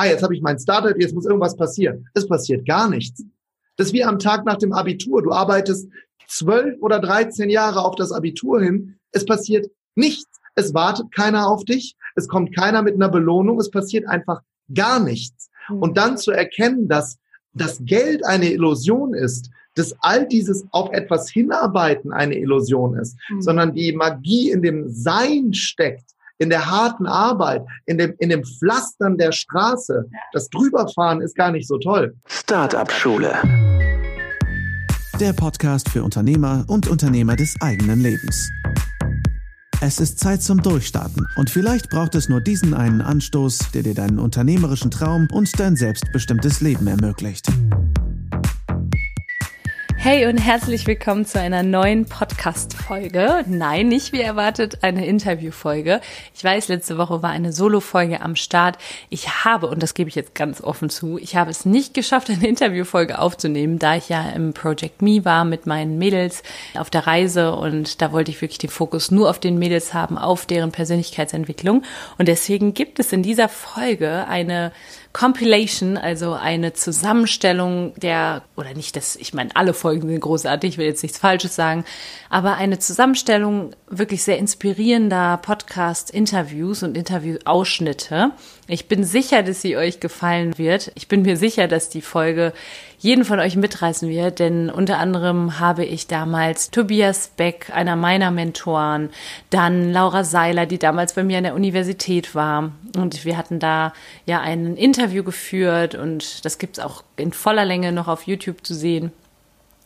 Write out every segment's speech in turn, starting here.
ah, jetzt habe ich mein Startup, jetzt muss irgendwas passieren. Es passiert gar nichts. Das ist wie am Tag nach dem Abitur. Du arbeitest zwölf oder dreizehn Jahre auf das Abitur hin. Es passiert nichts. Es wartet keiner auf dich. Es kommt keiner mit einer Belohnung. Es passiert einfach gar nichts. Mhm. Und dann zu erkennen, dass das Geld eine Illusion ist, dass all dieses auf etwas hinarbeiten eine Illusion ist, mhm. sondern die Magie in dem Sein steckt, in der harten Arbeit, in dem, in dem Pflastern der Straße. Das Drüberfahren ist gar nicht so toll. Startup Schule. Der Podcast für Unternehmer und Unternehmer des eigenen Lebens. Es ist Zeit zum Durchstarten und vielleicht braucht es nur diesen einen Anstoß, der dir deinen unternehmerischen Traum und dein selbstbestimmtes Leben ermöglicht. Hey und herzlich willkommen zu einer neuen Podcast-Folge. Nein, nicht wie erwartet eine Interview-Folge. Ich weiß, letzte Woche war eine Solo-Folge am Start. Ich habe, und das gebe ich jetzt ganz offen zu, ich habe es nicht geschafft, eine Interview-Folge aufzunehmen, da ich ja im Project Me war mit meinen Mädels auf der Reise und da wollte ich wirklich den Fokus nur auf den Mädels haben, auf deren Persönlichkeitsentwicklung. Und deswegen gibt es in dieser Folge eine Compilation, also eine Zusammenstellung der, oder nicht das, ich meine, alle Folgen sind großartig, ich will jetzt nichts Falsches sagen, aber eine Zusammenstellung wirklich sehr inspirierender Podcast-Interviews und Interview-Ausschnitte. Ich bin sicher, dass sie euch gefallen wird. Ich bin mir sicher, dass die Folge jeden von euch mitreißen wird, denn unter anderem habe ich damals Tobias Beck, einer meiner Mentoren, dann Laura Seiler, die damals bei mir an der Universität war. Und wir hatten da ja ein Interview geführt und das gibt's auch in voller Länge noch auf YouTube zu sehen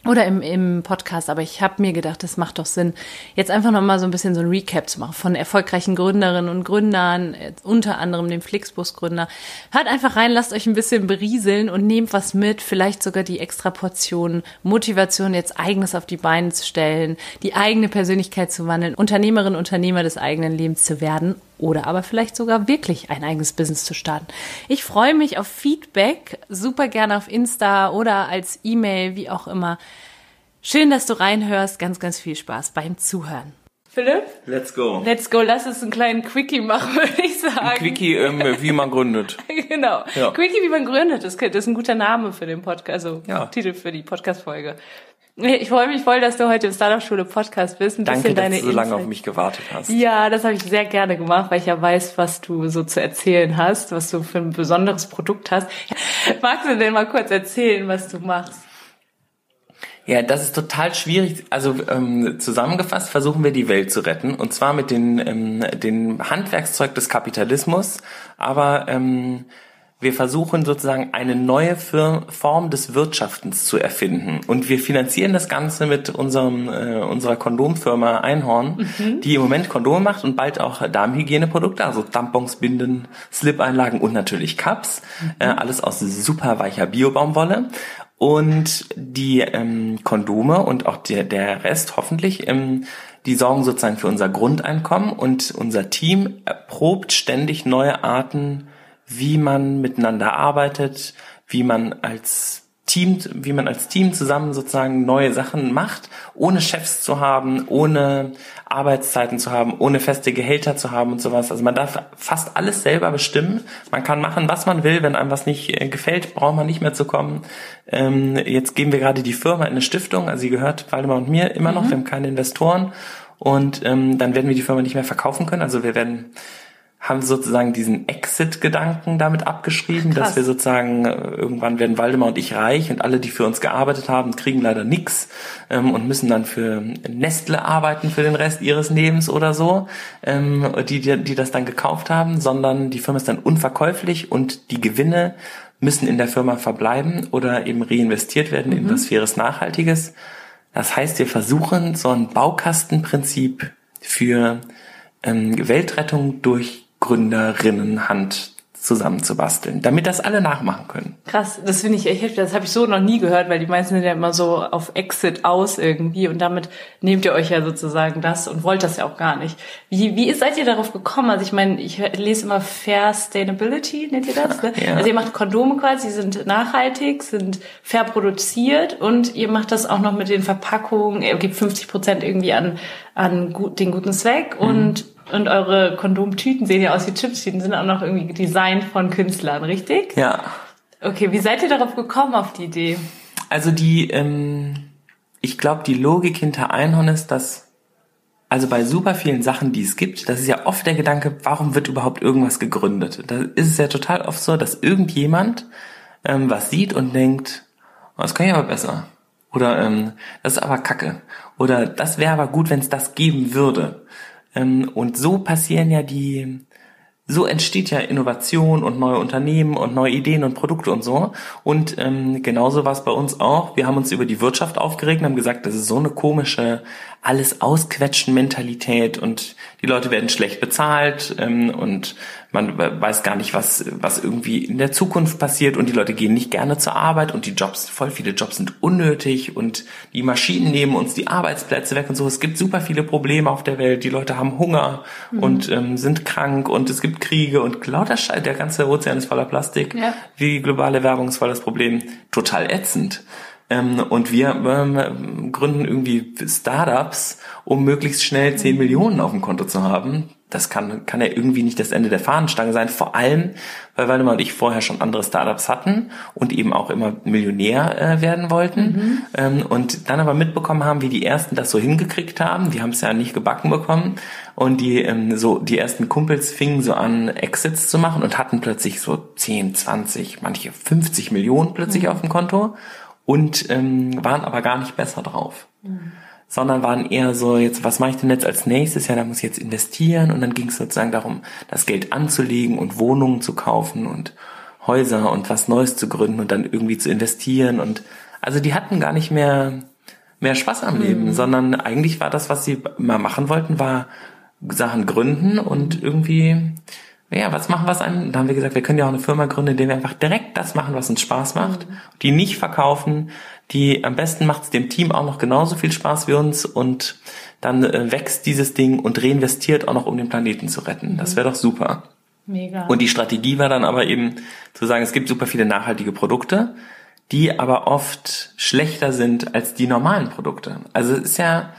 oder im, im Podcast, aber ich habe mir gedacht, das macht doch Sinn, jetzt einfach nochmal so ein bisschen so ein Recap zu machen von erfolgreichen Gründerinnen und Gründern, unter anderem dem Flixbus-Gründer. Hört einfach rein, lasst euch ein bisschen berieseln und nehmt was mit, vielleicht sogar die extra Portion Motivation, jetzt eigenes auf die Beine zu stellen, die eigene Persönlichkeit zu wandeln, Unternehmerin, Unternehmer des eigenen Lebens zu werden oder aber vielleicht sogar wirklich ein eigenes Business zu starten. Ich freue mich auf Feedback, super gerne auf Insta oder als E-Mail, wie auch immer. Schön, dass du reinhörst. Ganz, ganz viel Spaß beim Zuhören. Philipp? Let's go. Let's go. Lass uns einen kleinen Quickie machen, würde ich sagen. Ein Quickie, ähm, wie man gründet. genau. Ja. Quickie, wie man gründet. Das ist ein guter Name für den Podcast, also ja. Titel für die Podcast-Folge. Ich freue mich voll, dass du heute im Startup-Schule Podcast bist. Ein Danke, dass du so lange auf mich gewartet hast. Ja, das habe ich sehr gerne gemacht, weil ich ja weiß, was du so zu erzählen hast, was du für ein besonderes Produkt hast. Magst du denn mal kurz erzählen, was du machst? Ja, das ist total schwierig. Also ähm, zusammengefasst versuchen wir die Welt zu retten und zwar mit den ähm, den Handwerkszeug des Kapitalismus, aber ähm, wir versuchen sozusagen eine neue Form des Wirtschaftens zu erfinden. Und wir finanzieren das Ganze mit unserem, äh, unserer Kondomfirma Einhorn, mhm. die im Moment Kondome macht und bald auch Darmhygieneprodukte, also Tampons, Binden, Slip-Einlagen und natürlich Cups. Mhm. Äh, alles aus super weicher Biobaumwolle. Und die ähm, Kondome und auch der, der Rest hoffentlich, ähm, die sorgen sozusagen für unser Grundeinkommen und unser Team erprobt ständig neue Arten wie man miteinander arbeitet, wie man als Team, wie man als Team zusammen sozusagen neue Sachen macht, ohne Chefs zu haben, ohne Arbeitszeiten zu haben, ohne feste Gehälter zu haben und sowas. Also man darf fast alles selber bestimmen. Man kann machen, was man will. Wenn einem was nicht äh, gefällt, braucht man nicht mehr zu kommen. Ähm, jetzt geben wir gerade die Firma in eine Stiftung. Also sie gehört Waldemar und mir immer noch. Mhm. Wir haben keine Investoren. Und ähm, dann werden wir die Firma nicht mehr verkaufen können. Also wir werden haben sozusagen diesen Exit-Gedanken damit abgeschrieben, Krass. dass wir sozusagen äh, irgendwann werden Waldemar und ich reich und alle, die für uns gearbeitet haben, kriegen leider nix ähm, und müssen dann für Nestle arbeiten für den Rest ihres Lebens oder so, ähm, die, die, die das dann gekauft haben, sondern die Firma ist dann unverkäuflich und die Gewinne müssen in der Firma verbleiben oder eben reinvestiert werden mhm. in was Faires Nachhaltiges. Das heißt, wir versuchen so ein Baukastenprinzip für ähm, Weltrettung durch Gründerinnenhand zusammenzubasteln, damit das alle nachmachen können. Krass, das finde ich echt, das habe ich so noch nie gehört, weil die meisten sind ja immer so auf Exit aus irgendwie und damit nehmt ihr euch ja sozusagen das und wollt das ja auch gar nicht. Wie, wie seid ihr darauf gekommen? Also ich meine, ich lese immer Fair Sustainability, nennt ihr das? Ne? Ja. Also ihr macht Kondome quasi, die sind nachhaltig, sind fair produziert und ihr macht das auch noch mit den Verpackungen, ihr gebt 50 Prozent irgendwie an, an gut, den guten Zweck mhm. und Und eure Kondomtüten sehen ja aus wie Chipstüten, sind auch noch irgendwie designt von Künstlern, richtig? Ja. Okay, wie seid ihr darauf gekommen, auf die Idee? Also die, ähm, ich glaube, die Logik hinter Einhorn ist, dass, also bei super vielen Sachen, die es gibt, das ist ja oft der Gedanke, warum wird überhaupt irgendwas gegründet? Da ist es ja total oft so, dass irgendjemand ähm, was sieht und denkt, oh, das kann ich aber besser. Oder ähm, das ist aber Kacke. Oder das wäre aber gut, wenn es das geben würde. Ähm, und so passieren ja die, so entsteht ja Innovation und neue Unternehmen und neue Ideen und Produkte und so. Und ähm, genauso war es bei uns auch. Wir haben uns über die Wirtschaft aufgeregt und haben gesagt, das ist so eine komische alles ausquetschen Mentalität und die Leute werden schlecht bezahlt ähm, und man weiß gar nicht, was, was irgendwie in der Zukunft passiert und die Leute gehen nicht gerne zur Arbeit und die Jobs, voll viele Jobs sind unnötig und die Maschinen nehmen uns die Arbeitsplätze weg und so. Es gibt super viele Probleme auf der Welt. Die Leute haben Hunger mhm. und ähm, sind krank und es gibt Kriege und lauter Scheiß. Der ganze Ozean ist voller Plastik. Ja. Wie globale Werbung ist voll das Problem. Total ätzend. Ähm, und wir ähm, gründen irgendwie Startups, um möglichst schnell 10 Millionen auf dem Konto zu haben. Das kann, kann ja irgendwie nicht das Ende der Fahnenstange sein. Vor allem, weil Waldemar und ich vorher schon andere Startups hatten und eben auch immer Millionär äh, werden wollten. Mhm. Ähm, und dann aber mitbekommen haben, wie die ersten das so hingekriegt haben. Die haben es ja nicht gebacken bekommen. Und die, ähm, so, die ersten Kumpels fingen so an, Exits zu machen und hatten plötzlich so 10, 20, manche 50 Millionen plötzlich mhm. auf dem Konto und ähm, waren aber gar nicht besser drauf. Mhm. Sondern waren eher so, jetzt, was mache ich denn jetzt als nächstes? Ja, da muss ich jetzt investieren und dann ging es sozusagen darum, das Geld anzulegen und Wohnungen zu kaufen und Häuser und was Neues zu gründen und dann irgendwie zu investieren und also die hatten gar nicht mehr mehr Spaß am Leben, mhm. sondern eigentlich war das, was sie mal machen wollten, war Sachen gründen und irgendwie ja, was machen wir an? Da haben wir gesagt, wir können ja auch eine Firma gründen, in der wir einfach direkt das machen, was uns Spaß macht, mhm. die nicht verkaufen, die am besten macht es dem Team auch noch genauso viel Spaß wie uns und dann äh, wächst dieses Ding und reinvestiert auch noch, um den Planeten zu retten. Das wäre doch super. Mega. Und die Strategie war dann aber eben zu sagen, es gibt super viele nachhaltige Produkte, die aber oft schlechter sind als die normalen Produkte. Also es ist ja,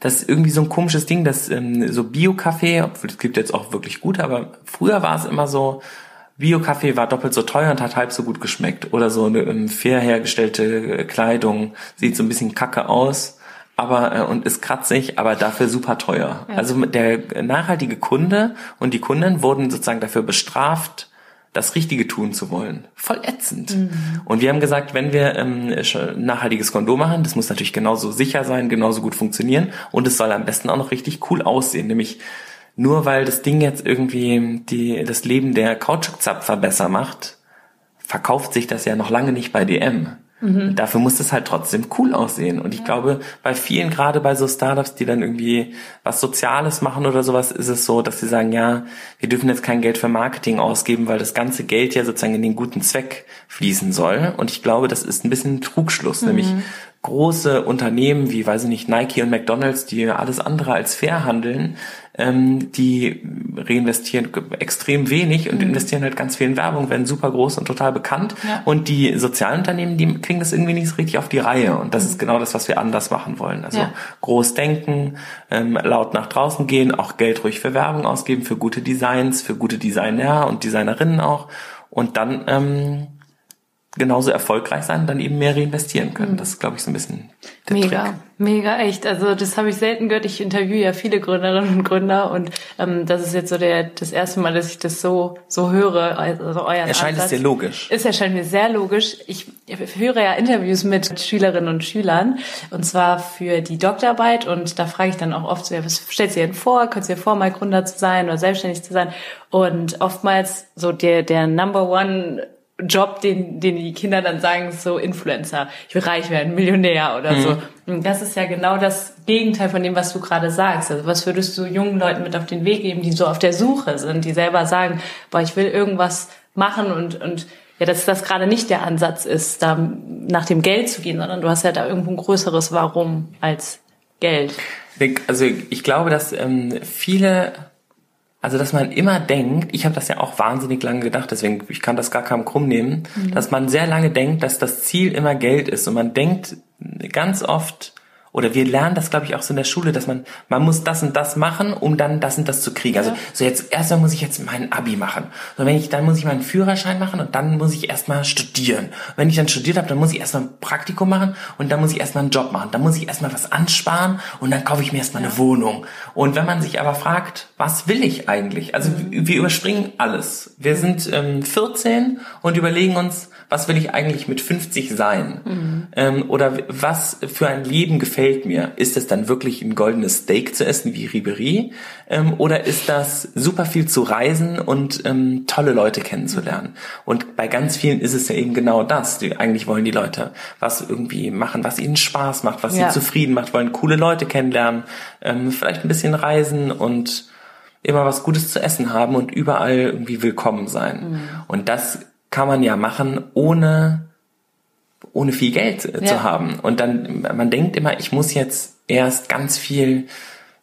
das ist irgendwie so ein komisches Ding, dass ähm, so Bio-Kaffee, obwohl es gibt jetzt auch wirklich gute, aber früher war es immer so, Bio-Kaffee war doppelt so teuer und hat halb so gut geschmeckt. Oder so eine ähm, fair hergestellte Kleidung sieht so ein bisschen kacke aus, aber äh, und ist kratzig, aber dafür super teuer. Ja. Also der nachhaltige Kunde und die Kunden wurden sozusagen dafür bestraft, das Richtige tun zu wollen. Voll ätzend. Mhm. Und wir haben gesagt, wenn wir ähm, nachhaltiges Kondom machen, das muss natürlich genauso sicher sein, genauso gut funktionieren und es soll am besten auch noch richtig cool aussehen. Nämlich nur weil das Ding jetzt irgendwie die, das Leben der Kautschukzapfer besser macht, verkauft sich das ja noch lange nicht bei DM. Mhm. Dafür muss es halt trotzdem cool aussehen. Und ich ja. glaube, bei vielen, gerade bei so Startups, die dann irgendwie was Soziales machen oder sowas, ist es so, dass sie sagen, ja, wir dürfen jetzt kein Geld für Marketing ausgeben, weil das ganze Geld ja sozusagen in den guten Zweck fließen soll. Und ich glaube, das ist ein bisschen ein Trugschluss, mhm. nämlich große Unternehmen wie, weiß ich nicht, Nike und McDonalds, die alles andere als fair handeln, ähm, die reinvestieren extrem wenig und mhm. investieren halt ganz viel in Werbung, werden super groß und total bekannt. Ja. Und die Sozialunternehmen, die kriegen das irgendwie nicht so richtig auf die Reihe. Und das mhm. ist genau das, was wir anders machen wollen. Also ja. groß denken, ähm, laut nach draußen gehen, auch Geld ruhig für Werbung ausgeben, für gute Designs, für gute Designer und Designerinnen auch. Und dann ähm, genauso erfolgreich sein, dann eben mehr reinvestieren können. Mhm. Das ist, glaube ich, so ein bisschen der Mega, Trick. mega, echt. Also das habe ich selten gehört. Ich interviewe ja viele Gründerinnen und Gründer und ähm, das ist jetzt so der das erste Mal, dass ich das so so höre. Also euer erscheint es dir logisch? Es erscheint mir sehr logisch. Ich höre ja Interviews mit Schülerinnen und Schülern und zwar für die Doktorarbeit und da frage ich dann auch oft so, ja, was stellt ihr denn vor? Könnt ihr vor, mal Gründer zu sein oder selbstständig zu sein? Und oftmals so der der Number One Job, den, den die Kinder dann sagen, so Influencer, ich will reich werden, Millionär oder mhm. so. Und das ist ja genau das Gegenteil von dem, was du gerade sagst. Also was würdest du jungen Leuten mit auf den Weg geben, die so auf der Suche sind, die selber sagen, boah, ich will irgendwas machen und, und ja, dass das gerade nicht der Ansatz ist, da nach dem Geld zu gehen, sondern du hast ja da irgendwo ein größeres Warum als Geld. Also ich glaube, dass ähm, viele also, dass man immer denkt, ich habe das ja auch wahnsinnig lange gedacht, deswegen ich kann das gar keinem krumm nehmen, mhm. dass man sehr lange denkt, dass das Ziel immer Geld ist und man denkt ganz oft oder wir lernen das, glaube ich, auch so in der Schule, dass man, man muss das und das machen, um dann das und das zu kriegen. Also so jetzt erstmal muss ich jetzt mein Abi machen. Und wenn ich, dann muss ich meinen Führerschein machen und dann muss ich erstmal studieren. Und wenn ich dann studiert habe, dann muss ich erstmal ein Praktikum machen und dann muss ich erstmal einen Job machen. Dann muss ich erstmal was ansparen und dann kaufe ich mir erstmal eine Wohnung. Und wenn man sich aber fragt, was will ich eigentlich? Also mhm. wir überspringen alles. Wir sind ähm, 14 und überlegen uns, was will ich eigentlich mit 50 sein? Mhm. Ähm, oder was für ein Leben gefällt mir? Ist es dann wirklich ein goldenes Steak zu essen wie Ribery? Ähm, oder ist das super viel zu reisen und ähm, tolle Leute kennenzulernen? Und bei ganz vielen ist es ja eben genau das. Die, eigentlich wollen die Leute was irgendwie machen, was ihnen Spaß macht, was ja. sie zufrieden macht, wollen coole Leute kennenlernen, ähm, vielleicht ein bisschen reisen und immer was Gutes zu essen haben und überall irgendwie willkommen sein. Mhm. Und das kann man ja machen, ohne, ohne viel Geld äh, ja. zu haben. Und dann, man denkt immer, ich muss jetzt erst ganz viel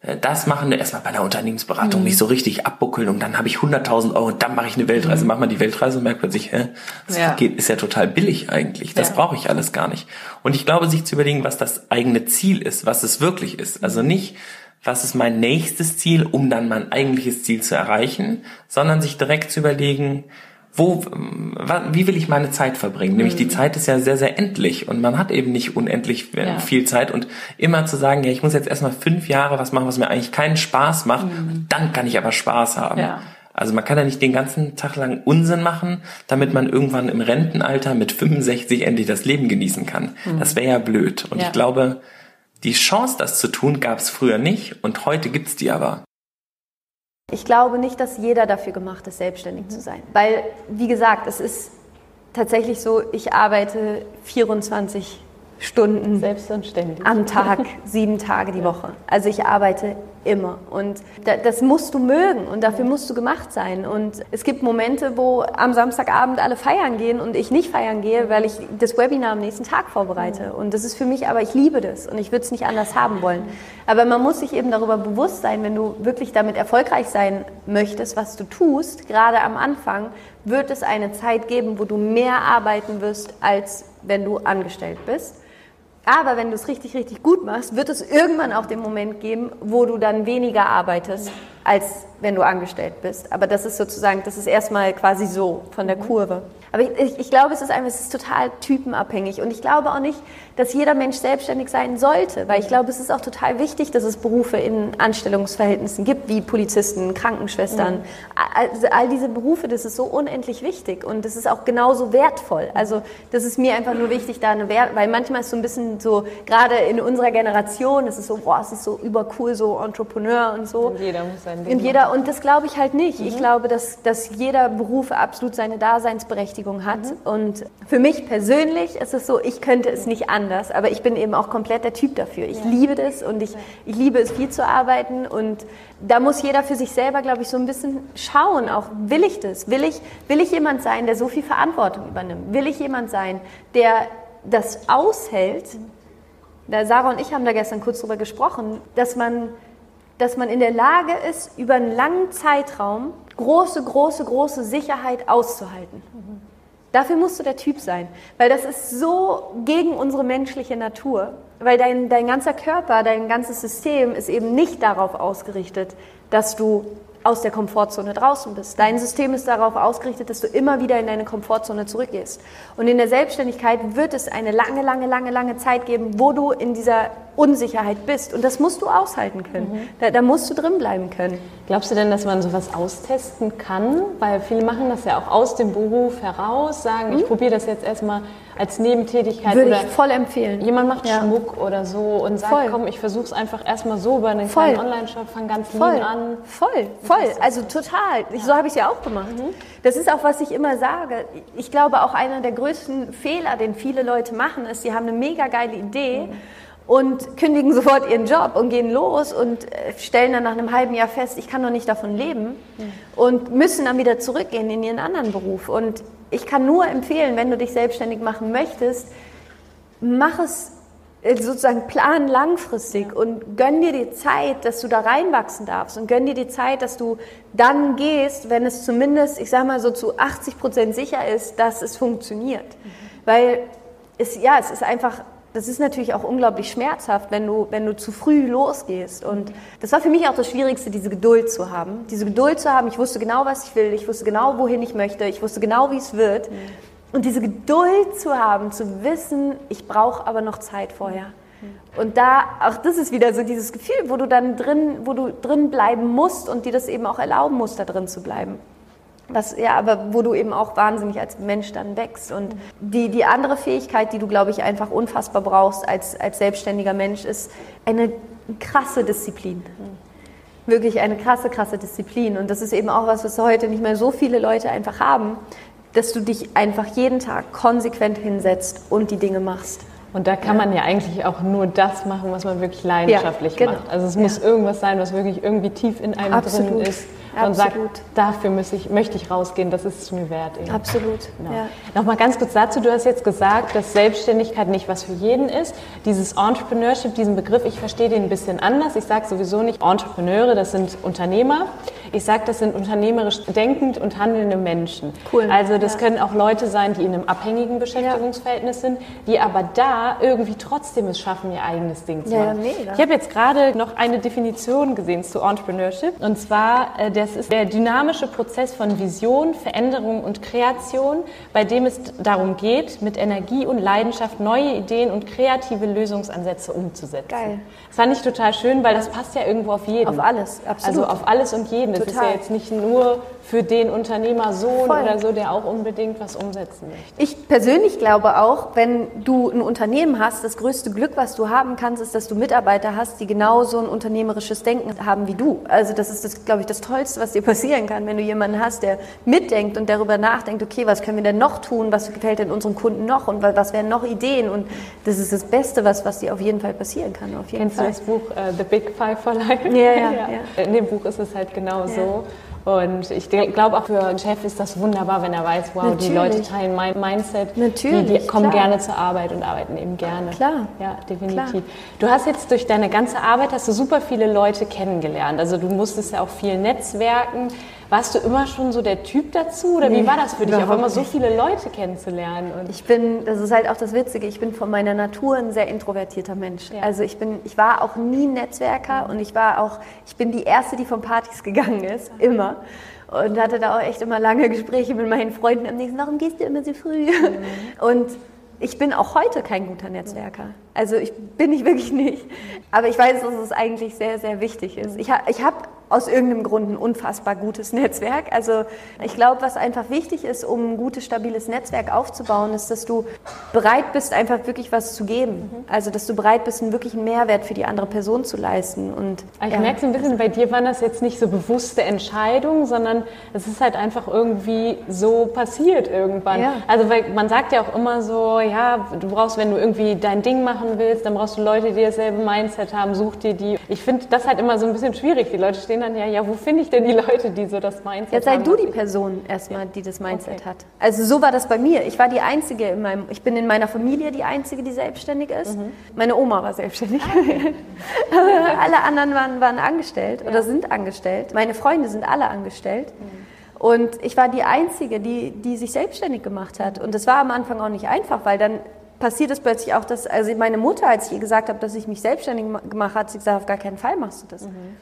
äh, das machen, erstmal bei der Unternehmensberatung mhm. nicht so richtig abbuckeln und dann habe ich 100.000 Euro und dann mache ich eine Weltreise. Mhm. Mach mal die Weltreise und merkt plötzlich, hä, das ja. geht, ist ja total billig eigentlich. Das ja. brauche ich alles gar nicht. Und ich glaube, sich zu überlegen, was das eigene Ziel ist, was es wirklich ist. Also nicht, was ist mein nächstes Ziel, um dann mein eigentliches Ziel zu erreichen, sondern sich direkt zu überlegen, wo, wie will ich meine Zeit verbringen? Nämlich die mhm. Zeit ist ja sehr, sehr endlich und man hat eben nicht unendlich äh, ja. viel Zeit und immer zu sagen, ja, ich muss jetzt erstmal fünf Jahre was machen, was mir eigentlich keinen Spaß macht, mhm. dann kann ich aber Spaß haben. Ja. Also man kann ja nicht den ganzen Tag lang Unsinn machen, damit man irgendwann im Rentenalter mit 65 endlich das Leben genießen kann. Mhm. Das wäre ja blöd. Und ja. ich glaube, die Chance, das zu tun, gab es früher nicht und heute gibt's die aber. Ich glaube nicht, dass jeder dafür gemacht ist, selbstständig zu sein. Weil, wie gesagt, es ist tatsächlich so, ich arbeite 24 Stunden am Tag, sieben Tage die Woche. Also ich arbeite immer und das musst du mögen und dafür musst du gemacht sein. Und es gibt Momente, wo am Samstagabend alle feiern gehen und ich nicht feiern gehe, weil ich das Webinar am nächsten Tag vorbereite. Und das ist für mich, aber ich liebe das und ich würde es nicht anders haben wollen. Aber man muss sich eben darüber bewusst sein, wenn du wirklich damit erfolgreich sein möchtest, was du tust, gerade am Anfang, wird es eine Zeit geben, wo du mehr arbeiten wirst, als wenn du angestellt bist. Aber wenn du es richtig, richtig gut machst, wird es irgendwann auch den Moment geben, wo du dann weniger arbeitest, als wenn du angestellt bist. Aber das ist sozusagen, das ist erstmal quasi so von der Kurve. Aber ich, ich, glaube, es ist einfach, es ist total typenabhängig. Und ich glaube auch nicht, dass jeder Mensch selbstständig sein sollte, weil ich glaube, es ist auch total wichtig, dass es Berufe in Anstellungsverhältnissen gibt, wie Polizisten, Krankenschwestern. Mhm. Also all diese Berufe, das ist so unendlich wichtig und das ist auch genauso wertvoll. Also das ist mir einfach nur wichtig, da eine Wert, weil manchmal ist so ein bisschen so, gerade in unserer Generation, es ist so, boah, es ist so übercool, so Entrepreneur und so. Und jeder muss sein Ding Und jeder, und das glaube ich halt nicht. Mhm. Ich glaube, dass, dass jeder Beruf absolut seine Daseinsberechtigung Berechtigung hat. Mhm. Und für mich persönlich ist es so, ich könnte es nicht anders, aber ich bin eben auch komplett der Typ dafür. Ich ja. liebe das und ich, ich liebe es, viel zu arbeiten. Und da muss jeder für sich selber, glaube ich, so ein bisschen schauen, auch will ich das? Will ich, will ich jemand sein, der so viel Verantwortung übernimmt? Will ich jemand sein, der das aushält? Da Sarah und ich haben da gestern kurz drüber gesprochen, dass man dass man in der Lage ist, über einen langen Zeitraum große, große, große Sicherheit auszuhalten. Dafür musst du der Typ sein, weil das ist so gegen unsere menschliche Natur, weil dein, dein ganzer Körper, dein ganzes System ist eben nicht darauf ausgerichtet, dass du aus der Komfortzone draußen bist. Dein System ist darauf ausgerichtet, dass du immer wieder in deine Komfortzone zurückgehst. Und in der Selbstständigkeit wird es eine lange, lange, lange, lange Zeit geben, wo du in dieser Unsicherheit bist. Und das musst du aushalten können. Mhm. Da, da, musst du drin bleiben können. Glaubst du denn, dass man sowas austesten kann? Weil viele machen das ja auch aus dem Beruf heraus, sagen, mhm. ich probiere das jetzt erstmal als Nebentätigkeit. Würde ich voll empfehlen. Jemand macht ja. Schmuck oder so und sagt, voll. komm, ich versuche es einfach erstmal so über einen voll. kleinen Online-Shop, fang ganz voll. an. Voll, voll. Also total. Ja. So habe ich es ja auch gemacht. Mhm. Das ist auch, was ich immer sage. Ich glaube, auch einer der größten Fehler, den viele Leute machen, ist, sie haben eine mega geile Idee. Und kündigen sofort ihren Job und gehen los und äh, stellen dann nach einem halben Jahr fest, ich kann doch nicht davon leben und müssen dann wieder zurückgehen in ihren anderen Beruf. Und ich kann nur empfehlen, wenn du dich selbstständig machen möchtest, mach es äh, sozusagen plan langfristig und gönn dir die Zeit, dass du da reinwachsen darfst und gönn dir die Zeit, dass du dann gehst, wenn es zumindest, ich sag mal so zu 80 Prozent sicher ist, dass es funktioniert. Mhm. Weil es, ja, es ist einfach das ist natürlich auch unglaublich schmerzhaft, wenn du, wenn du zu früh losgehst. Und das war für mich auch das Schwierigste, diese Geduld zu haben. Diese Geduld zu haben, ich wusste genau, was ich will, ich wusste genau, wohin ich möchte, ich wusste genau, wie es wird. Mhm. Und diese Geduld zu haben, zu wissen, ich brauche aber noch Zeit vorher. Mhm. Und da, auch das ist wieder so dieses Gefühl, wo du dann drin, wo du drin bleiben musst und dir das eben auch erlauben musst, da drin zu bleiben. Was, ja, aber wo du eben auch wahnsinnig als Mensch dann wächst. Und die, die andere Fähigkeit, die du, glaube ich, einfach unfassbar brauchst als, als selbstständiger Mensch, ist eine krasse Disziplin. Wirklich eine krasse, krasse Disziplin. Und das ist eben auch was, was heute nicht mehr so viele Leute einfach haben, dass du dich einfach jeden Tag konsequent hinsetzt und die Dinge machst. Und da kann man ja eigentlich auch nur das machen, was man wirklich leidenschaftlich ja, genau. macht. Also es muss ja. irgendwas sein, was wirklich irgendwie tief in einem Absolut. drin ist und sagt, dafür muss ich, möchte ich rausgehen, das ist es mir wert. Eben. Absolut. Genau. Ja. Nochmal ganz kurz dazu, du hast jetzt gesagt, dass Selbstständigkeit nicht was für jeden ist. Dieses Entrepreneurship, diesen Begriff, ich verstehe den ein bisschen anders. Ich sage sowieso nicht Entrepreneure, das sind Unternehmer. Ich sage, das sind unternehmerisch denkend und handelnde Menschen. Cool. Also das ja. können auch Leute sein, die in einem abhängigen Beschäftigungsverhältnis sind, die aber da irgendwie trotzdem es schaffen, ihr eigenes Ding zu machen. Ja, ich habe jetzt gerade noch eine Definition gesehen zu Entrepreneurship und zwar äh, das ist der dynamische Prozess von Vision, Veränderung und Kreation, bei dem es darum geht, mit Energie und Leidenschaft neue Ideen und kreative Lösungsansätze umzusetzen. Geil. Das fand ich total schön, weil das passt ja irgendwo auf jeden. Auf alles, absolut. Also auf alles und jeden. Das ist ja jetzt nicht nur für den Unternehmersohn Voll. oder so, der auch unbedingt was umsetzen möchte. Ich persönlich glaube auch, wenn du ein Unternehmen hast, das größte Glück, was du haben kannst, ist, dass du Mitarbeiter hast, die genauso ein unternehmerisches Denken haben wie du. Also das ist, das, glaube ich, das Tollste, was dir passieren kann, wenn du jemanden hast, der mitdenkt und darüber nachdenkt, okay, was können wir denn noch tun, was gefällt denn unseren Kunden noch und was wären noch Ideen und das ist das Beste, was, was dir auf jeden Fall passieren kann. Auf jeden Kennst Fall. du das Buch uh, The Big Five for Life? Ja, ja, ja. In dem Buch ist es halt genau so. Und ich glaube auch für einen Chef ist das wunderbar, wenn er weiß, wow, Natürlich. die Leute teilen mein Mindset. Natürlich. Die, die kommen klar. gerne zur Arbeit und arbeiten eben gerne. Klar. Ja, definitiv. Klar. Du hast jetzt durch deine ganze Arbeit hast du super viele Leute kennengelernt. Also du musstest ja auch viel netzwerken. Warst du immer schon so der Typ dazu oder nee, wie war das für dich, auf einmal so viele Leute kennenzulernen? Ich bin, das ist halt auch das Witzige, ich bin von meiner Natur ein sehr introvertierter Mensch. Ja. Also ich bin, ich war auch nie ein Netzwerker und ich war auch, ich bin die erste, die von Partys gegangen ist, immer und hatte da auch echt immer lange Gespräche mit meinen Freunden am nächsten, warum gehst du immer so früh? Mhm. Und ich bin auch heute kein guter Netzwerker. Also ich bin ich wirklich nicht. Aber ich weiß, dass es eigentlich sehr, sehr wichtig ist. Ich, ha, ich habe aus irgendeinem Grund ein unfassbar gutes Netzwerk. Also ich glaube, was einfach wichtig ist, um ein gutes, stabiles Netzwerk aufzubauen, ist, dass du bereit bist, einfach wirklich was zu geben. Also dass du bereit bist, einen wirklichen Mehrwert für die andere Person zu leisten. Und, ich ja. merke so ein bisschen, bei dir waren das jetzt nicht so bewusste Entscheidungen, sondern es ist halt einfach irgendwie so passiert irgendwann. Ja. Also weil man sagt ja auch immer so, ja, du brauchst, wenn du irgendwie dein Ding machen willst, dann brauchst du Leute, die dasselbe Mindset haben, such dir die. Ich finde das halt immer so ein bisschen schwierig. Die Leute stehen dann ja, ja, wo finde ich denn die Leute, die so das Mindset haben? Jetzt sei du die Person erstmal, die das Mindset okay. hat. Also so war das bei mir. Ich war die Einzige in meinem, ich bin in meiner Familie die Einzige, die selbstständig ist. Mhm. Meine Oma war selbstständig. Okay. alle anderen waren, waren angestellt ja. oder sind angestellt. Meine Freunde sind alle angestellt. Mhm. Und ich war die Einzige, die, die sich selbstständig gemacht hat. Und das war am Anfang auch nicht einfach, weil dann passiert es plötzlich auch, dass also meine Mutter, als ich ihr gesagt habe, dass ich mich selbstständig gemacht habe, hat sie gesagt, auf gar keinen Fall machst du das. Mhm.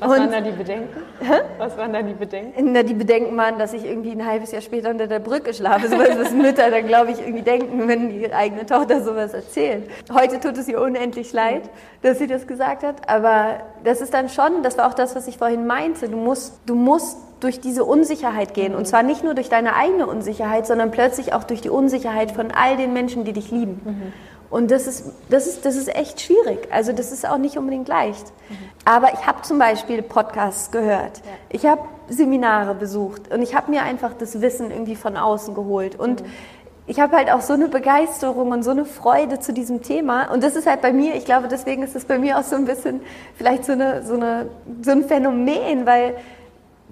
Was und, waren da die Bedenken? Hä? Was waren da die Bedenken? Na, die Bedenken waren, dass ich irgendwie ein halbes Jahr später unter der Brücke schlafe. So was Mütter dann, glaube ich, irgendwie denken, wenn ihre eigene Tochter sowas erzählt. Heute tut es ihr unendlich leid, dass sie das gesagt hat. Aber das ist dann schon, das war auch das, was ich vorhin meinte. Du musst, du musst durch diese Unsicherheit gehen. Und zwar nicht nur durch deine eigene Unsicherheit, sondern plötzlich auch durch die Unsicherheit von all den Menschen, die dich lieben. Mhm. Und das ist, das, ist, das ist echt schwierig. Also das ist auch nicht unbedingt leicht. Mhm. Aber ich habe zum Beispiel Podcasts gehört. Ja. Ich habe Seminare besucht und ich habe mir einfach das Wissen irgendwie von außen geholt. Und mhm. ich habe halt auch so eine Begeisterung und so eine Freude zu diesem Thema. Und das ist halt bei mir, ich glaube, deswegen ist es bei mir auch so ein bisschen vielleicht so, eine, so, eine, so ein Phänomen, weil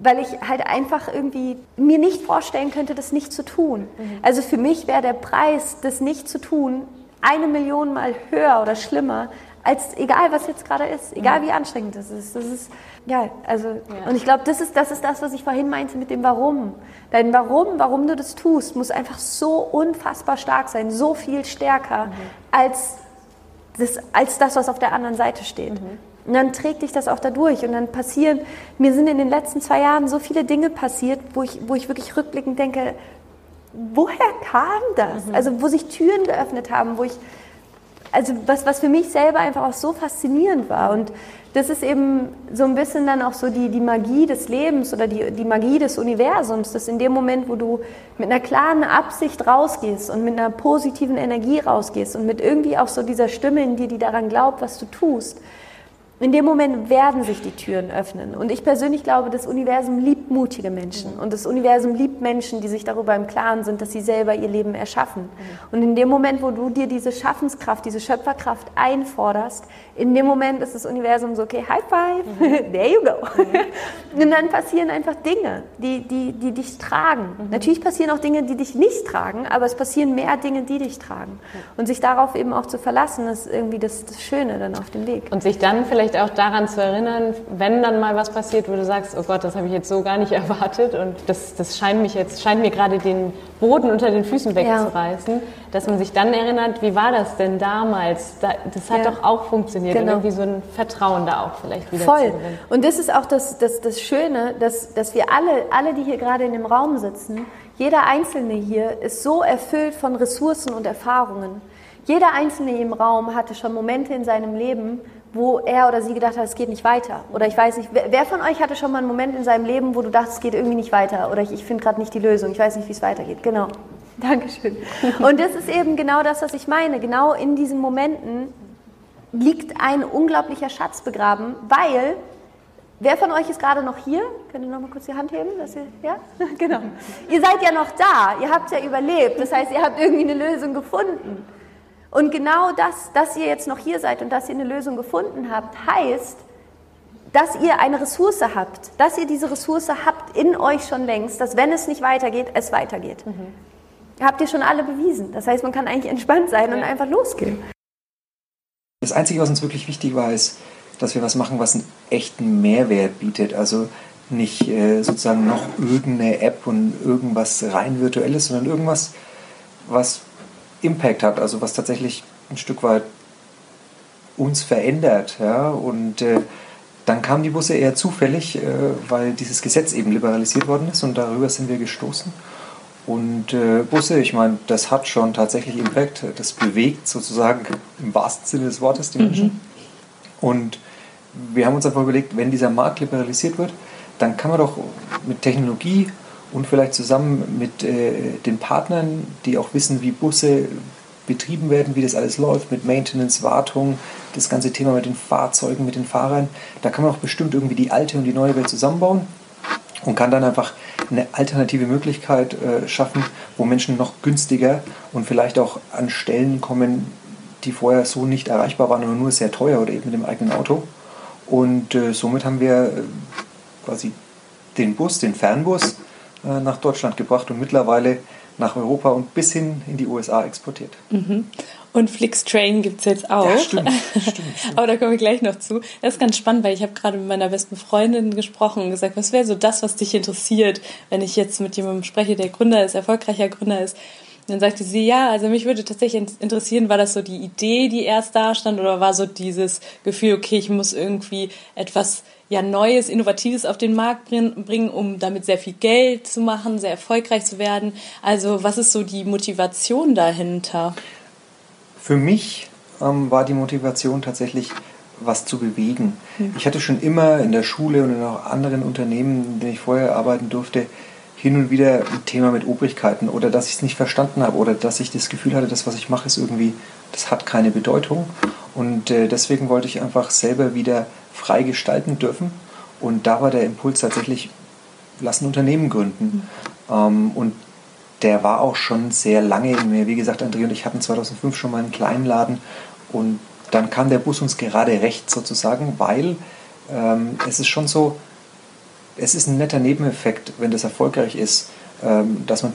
weil ich halt einfach irgendwie mir nicht vorstellen könnte, das nicht zu tun. Mhm. Also für mich wäre der Preis, das nicht zu tun, eine Million Mal höher oder schlimmer, als egal was jetzt gerade ist, egal wie anstrengend das ist. Das ist ja, also ja. und ich glaube, das ist das ist das, was ich vorhin meinte mit dem Warum. Dein Warum, warum du das tust, muss einfach so unfassbar stark sein, so viel stärker mhm. als das, als das, was auf der anderen Seite steht. Mhm. Und dann trägt dich das auch dadurch. Und dann passieren, mir sind in den letzten zwei Jahren so viele Dinge passiert, wo ich, wo ich wirklich rückblickend denke, woher kam das? Mhm. Also wo sich Türen geöffnet haben, wo ich, also was, was für mich selber einfach auch so faszinierend war. Und das ist eben so ein bisschen dann auch so die, die Magie des Lebens oder die, die Magie des Universums, dass in dem Moment, wo du mit einer klaren Absicht rausgehst und mit einer positiven Energie rausgehst und mit irgendwie auch so dieser Stimme in dir, die daran glaubt, was du tust, in dem Moment werden sich die Türen öffnen. Und ich persönlich glaube, das Universum liebt mutige Menschen. Und das Universum liebt Menschen, die sich darüber im Klaren sind, dass sie selber ihr Leben erschaffen. Und in dem Moment, wo du dir diese Schaffenskraft, diese Schöpferkraft einforderst, in dem Moment ist das Universum so, okay, High Five, mhm. there you go. Mhm. Und dann passieren einfach Dinge, die, die, die dich tragen. Mhm. Natürlich passieren auch Dinge, die dich nicht tragen, aber es passieren mehr Dinge, die dich tragen. Und sich darauf eben auch zu verlassen, ist irgendwie das, das Schöne dann auf dem Weg. Und sich dann vielleicht vielleicht auch daran zu erinnern, wenn dann mal was passiert, wo du sagst, oh Gott, das habe ich jetzt so gar nicht erwartet und das, das scheint mich jetzt, scheint mir gerade den Boden unter den Füßen wegzureißen, ja. dass man sich dann erinnert, wie war das denn damals? Das hat ja. doch auch funktioniert genau. und irgendwie so ein Vertrauen da auch vielleicht wieder Voll. Und das ist auch das, das, das Schöne, dass, dass wir alle, alle, die hier gerade in dem Raum sitzen, jeder Einzelne hier ist so erfüllt von Ressourcen und Erfahrungen. Jeder Einzelne im Raum hatte schon Momente in seinem Leben, wo er oder sie gedacht hat, es geht nicht weiter. Oder ich weiß nicht, wer, von euch hatte schon mal einen Moment in seinem Leben, wo du dachtest, es geht irgendwie nicht weiter? Oder ich, ich finde gerade nicht die Lösung, ich weiß nicht, wie es weitergeht. Genau. Dankeschön. Und das ist eben genau das, was ich meine. Genau in diesen Momenten liegt ein unglaublicher Schatz begraben, weil Wer von euch ist gerade noch hier? Könnt ihr noch mal kurz die Hand heben? Dass ihr, ja? Genau. Ihr seid ja noch da. Ihr habt ja überlebt. Das heißt, ihr habt irgendwie eine Lösung gefunden. Und genau das, dass ihr jetzt noch hier seid und dass ihr eine Lösung gefunden habt, heißt, dass ihr eine Ressource habt, dass ihr diese Ressource habt in euch schon längst, dass wenn es nicht weitergeht, es weitergeht. Mhm. Habt ihr schon alle bewiesen. Das heißt, man kann eigentlich entspannt sein ja. und einfach losgehen. Das Einzige, was uns wirklich wichtig war, ist, dass wir was machen, was einen echten Mehrwert bietet. Also nicht äh, sozusagen noch irgendeine App und irgendwas rein virtuelles, sondern irgendwas, was Impact hat, also was tatsächlich ein Stück weit uns verändert. Ja? Und äh, dann kamen die Busse eher zufällig, äh, weil dieses Gesetz eben liberalisiert worden ist und darüber sind wir gestoßen. Und äh, Busse, ich meine, das hat schon tatsächlich Impact, das bewegt sozusagen im wahrsten Sinne des Wortes die Menschen. Mhm. Und wir haben uns einfach überlegt, wenn dieser Markt liberalisiert wird, dann kann man doch mit Technologie und vielleicht zusammen mit äh, den Partnern, die auch wissen, wie Busse betrieben werden, wie das alles läuft, mit Maintenance, Wartung, das ganze Thema mit den Fahrzeugen, mit den Fahrern. Da kann man auch bestimmt irgendwie die alte und die neue Welt zusammenbauen und kann dann einfach eine alternative Möglichkeit äh, schaffen, wo Menschen noch günstiger und vielleicht auch an Stellen kommen, die vorher so nicht erreichbar waren oder nur sehr teuer oder eben mit dem eigenen Auto. Und äh, somit haben wir äh, quasi den Bus, den Fernbus, nach Deutschland gebracht und mittlerweile nach Europa und bis hin in die USA exportiert. Mhm. Und Flixtrain gibt es jetzt auch. Ja, stimmt, stimmt, stimmt. Aber da komme ich gleich noch zu. Das ist ganz spannend, weil ich habe gerade mit meiner besten Freundin gesprochen und gesagt, was wäre so das, was dich interessiert, wenn ich jetzt mit jemandem spreche, der Gründer ist, erfolgreicher Gründer ist. Und dann sagte sie, ja, also mich würde tatsächlich interessieren, war das so die Idee, die erst da stand, oder war so dieses Gefühl, okay, ich muss irgendwie etwas ja Neues, Innovatives auf den Markt bringen, um damit sehr viel Geld zu machen, sehr erfolgreich zu werden. Also was ist so die Motivation dahinter? Für mich ähm, war die Motivation tatsächlich, was zu bewegen. Mhm. Ich hatte schon immer in der Schule und in auch anderen Unternehmen, in denen ich vorher arbeiten durfte, hin und wieder ein Thema mit Obrigkeiten oder dass ich es nicht verstanden habe oder dass ich das Gefühl hatte, das, was ich mache, ist irgendwie, das hat keine Bedeutung. Und äh, deswegen wollte ich einfach selber wieder frei gestalten dürfen. Und da war der Impuls tatsächlich, lass ein Unternehmen gründen. Mhm. Ähm, und der war auch schon sehr lange in mir. Wie gesagt, André und ich hatten 2005 schon mal einen kleinen Laden und dann kam der Bus uns gerade recht sozusagen, weil ähm, es ist schon so, es ist ein netter Nebeneffekt, wenn das erfolgreich ist, ähm, dass man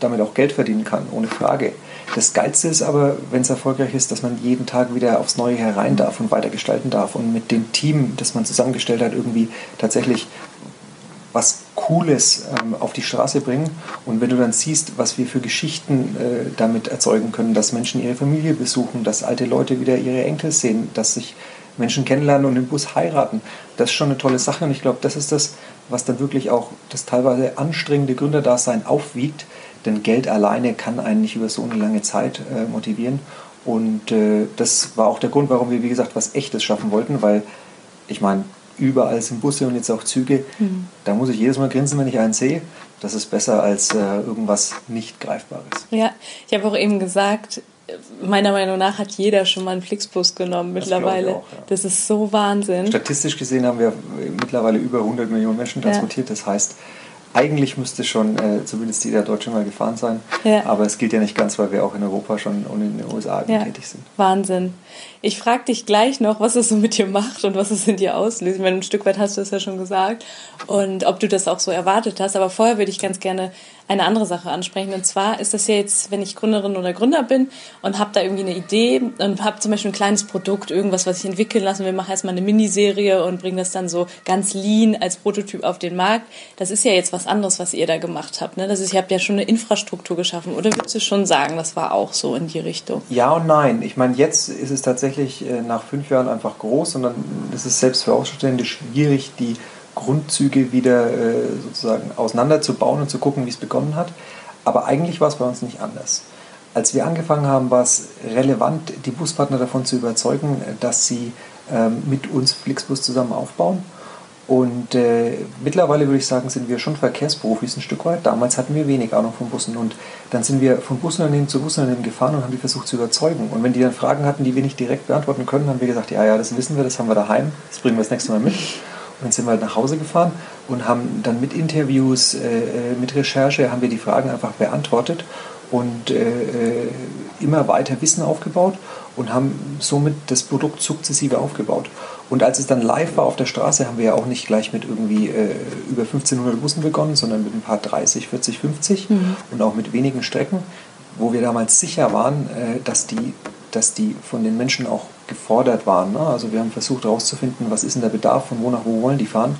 damit auch Geld verdienen kann, ohne Frage. Das Geilste ist aber, wenn es erfolgreich ist, dass man jeden Tag wieder aufs Neue herein darf und weiter gestalten darf und mit dem Team, das man zusammengestellt hat, irgendwie tatsächlich was Cooles ähm, auf die Straße bringen. Und wenn du dann siehst, was wir für Geschichten äh, damit erzeugen können, dass Menschen ihre Familie besuchen, dass alte Leute wieder ihre Enkel sehen, dass sich Menschen kennenlernen und im Bus heiraten, das ist schon eine tolle Sache. Und ich glaube, das ist das, was dann wirklich auch das teilweise anstrengende Gründerdasein aufwiegt. Denn Geld alleine kann einen nicht über so eine lange Zeit äh, motivieren. Und äh, das war auch der Grund, warum wir, wie gesagt, was Echtes schaffen wollten, weil ich meine, überall sind Busse und jetzt auch Züge. Mhm. Da muss ich jedes Mal grinsen, wenn ich einen sehe. Das ist besser als äh, irgendwas nicht Greifbares. Ja, ich habe auch eben gesagt, meiner Meinung nach hat jeder schon mal einen Flixbus genommen mittlerweile. Auch, ja. Das ist so Wahnsinn. Statistisch gesehen haben wir mittlerweile über 100 Millionen Menschen transportiert. Ja. Das heißt, eigentlich müsste schon äh, zumindest jeder Deutsche mal gefahren sein. Ja. Aber es gilt ja nicht ganz, weil wir auch in Europa schon und in den USA tätig sind. Wahnsinn. Ich frage dich gleich noch, was es so mit dir macht und was es in dir auslöst. Ich meine, ein Stück weit hast du es ja schon gesagt und ob du das auch so erwartet hast. Aber vorher würde ich ganz gerne eine andere Sache ansprechen. Und zwar ist das ja jetzt, wenn ich Gründerin oder Gründer bin und habe da irgendwie eine Idee und habe zum Beispiel ein kleines Produkt, irgendwas, was ich entwickeln lasse. Wir machen erstmal eine Miniserie und bringen das dann so ganz lean als Prototyp auf den Markt. Das ist ja jetzt was anderes, was ihr da gemacht habt. Ne? Das ist, ihr habt ja schon eine Infrastruktur geschaffen. Oder würdest du schon sagen, das war auch so in die Richtung? Ja und nein. Ich meine, jetzt ist es tatsächlich äh, nach fünf Jahren einfach groß und dann ist es selbst für Außenstehende schwierig, die Grundzüge wieder äh, sozusagen auseinanderzubauen und zu gucken, wie es begonnen hat. Aber eigentlich war es bei uns nicht anders. Als wir angefangen haben, war es relevant, die Buspartner davon zu überzeugen, dass sie ähm, mit uns Flixbus zusammen aufbauen. Und äh, mittlerweile würde ich sagen, sind wir schon Verkehrsprofis ein Stück weit. Damals hatten wir wenig Ahnung von Bussen und dann sind wir von Busunternehmen zu Busunternehmen gefahren und haben die versucht zu überzeugen. Und wenn die dann Fragen hatten, die wir nicht direkt beantworten können, haben wir gesagt, ja, ja, das wissen wir, das haben wir daheim, das bringen wir das nächste Mal mit. Und dann sind wir halt nach Hause gefahren und haben dann mit Interviews, äh, äh, mit Recherche, haben wir die Fragen einfach beantwortet und äh, äh, immer weiter Wissen aufgebaut und haben somit das Produkt sukzessive aufgebaut. Und als es dann live war auf der Straße, haben wir ja auch nicht gleich mit irgendwie äh, über 1500 Bussen begonnen, sondern mit ein paar 30, 40, 50 mhm. und auch mit wenigen Strecken, wo wir damals sicher waren, äh, dass die dass die von den Menschen auch gefordert waren. Ne? Also wir haben versucht herauszufinden, was ist denn der Bedarf, von wo nach wo wollen die fahren.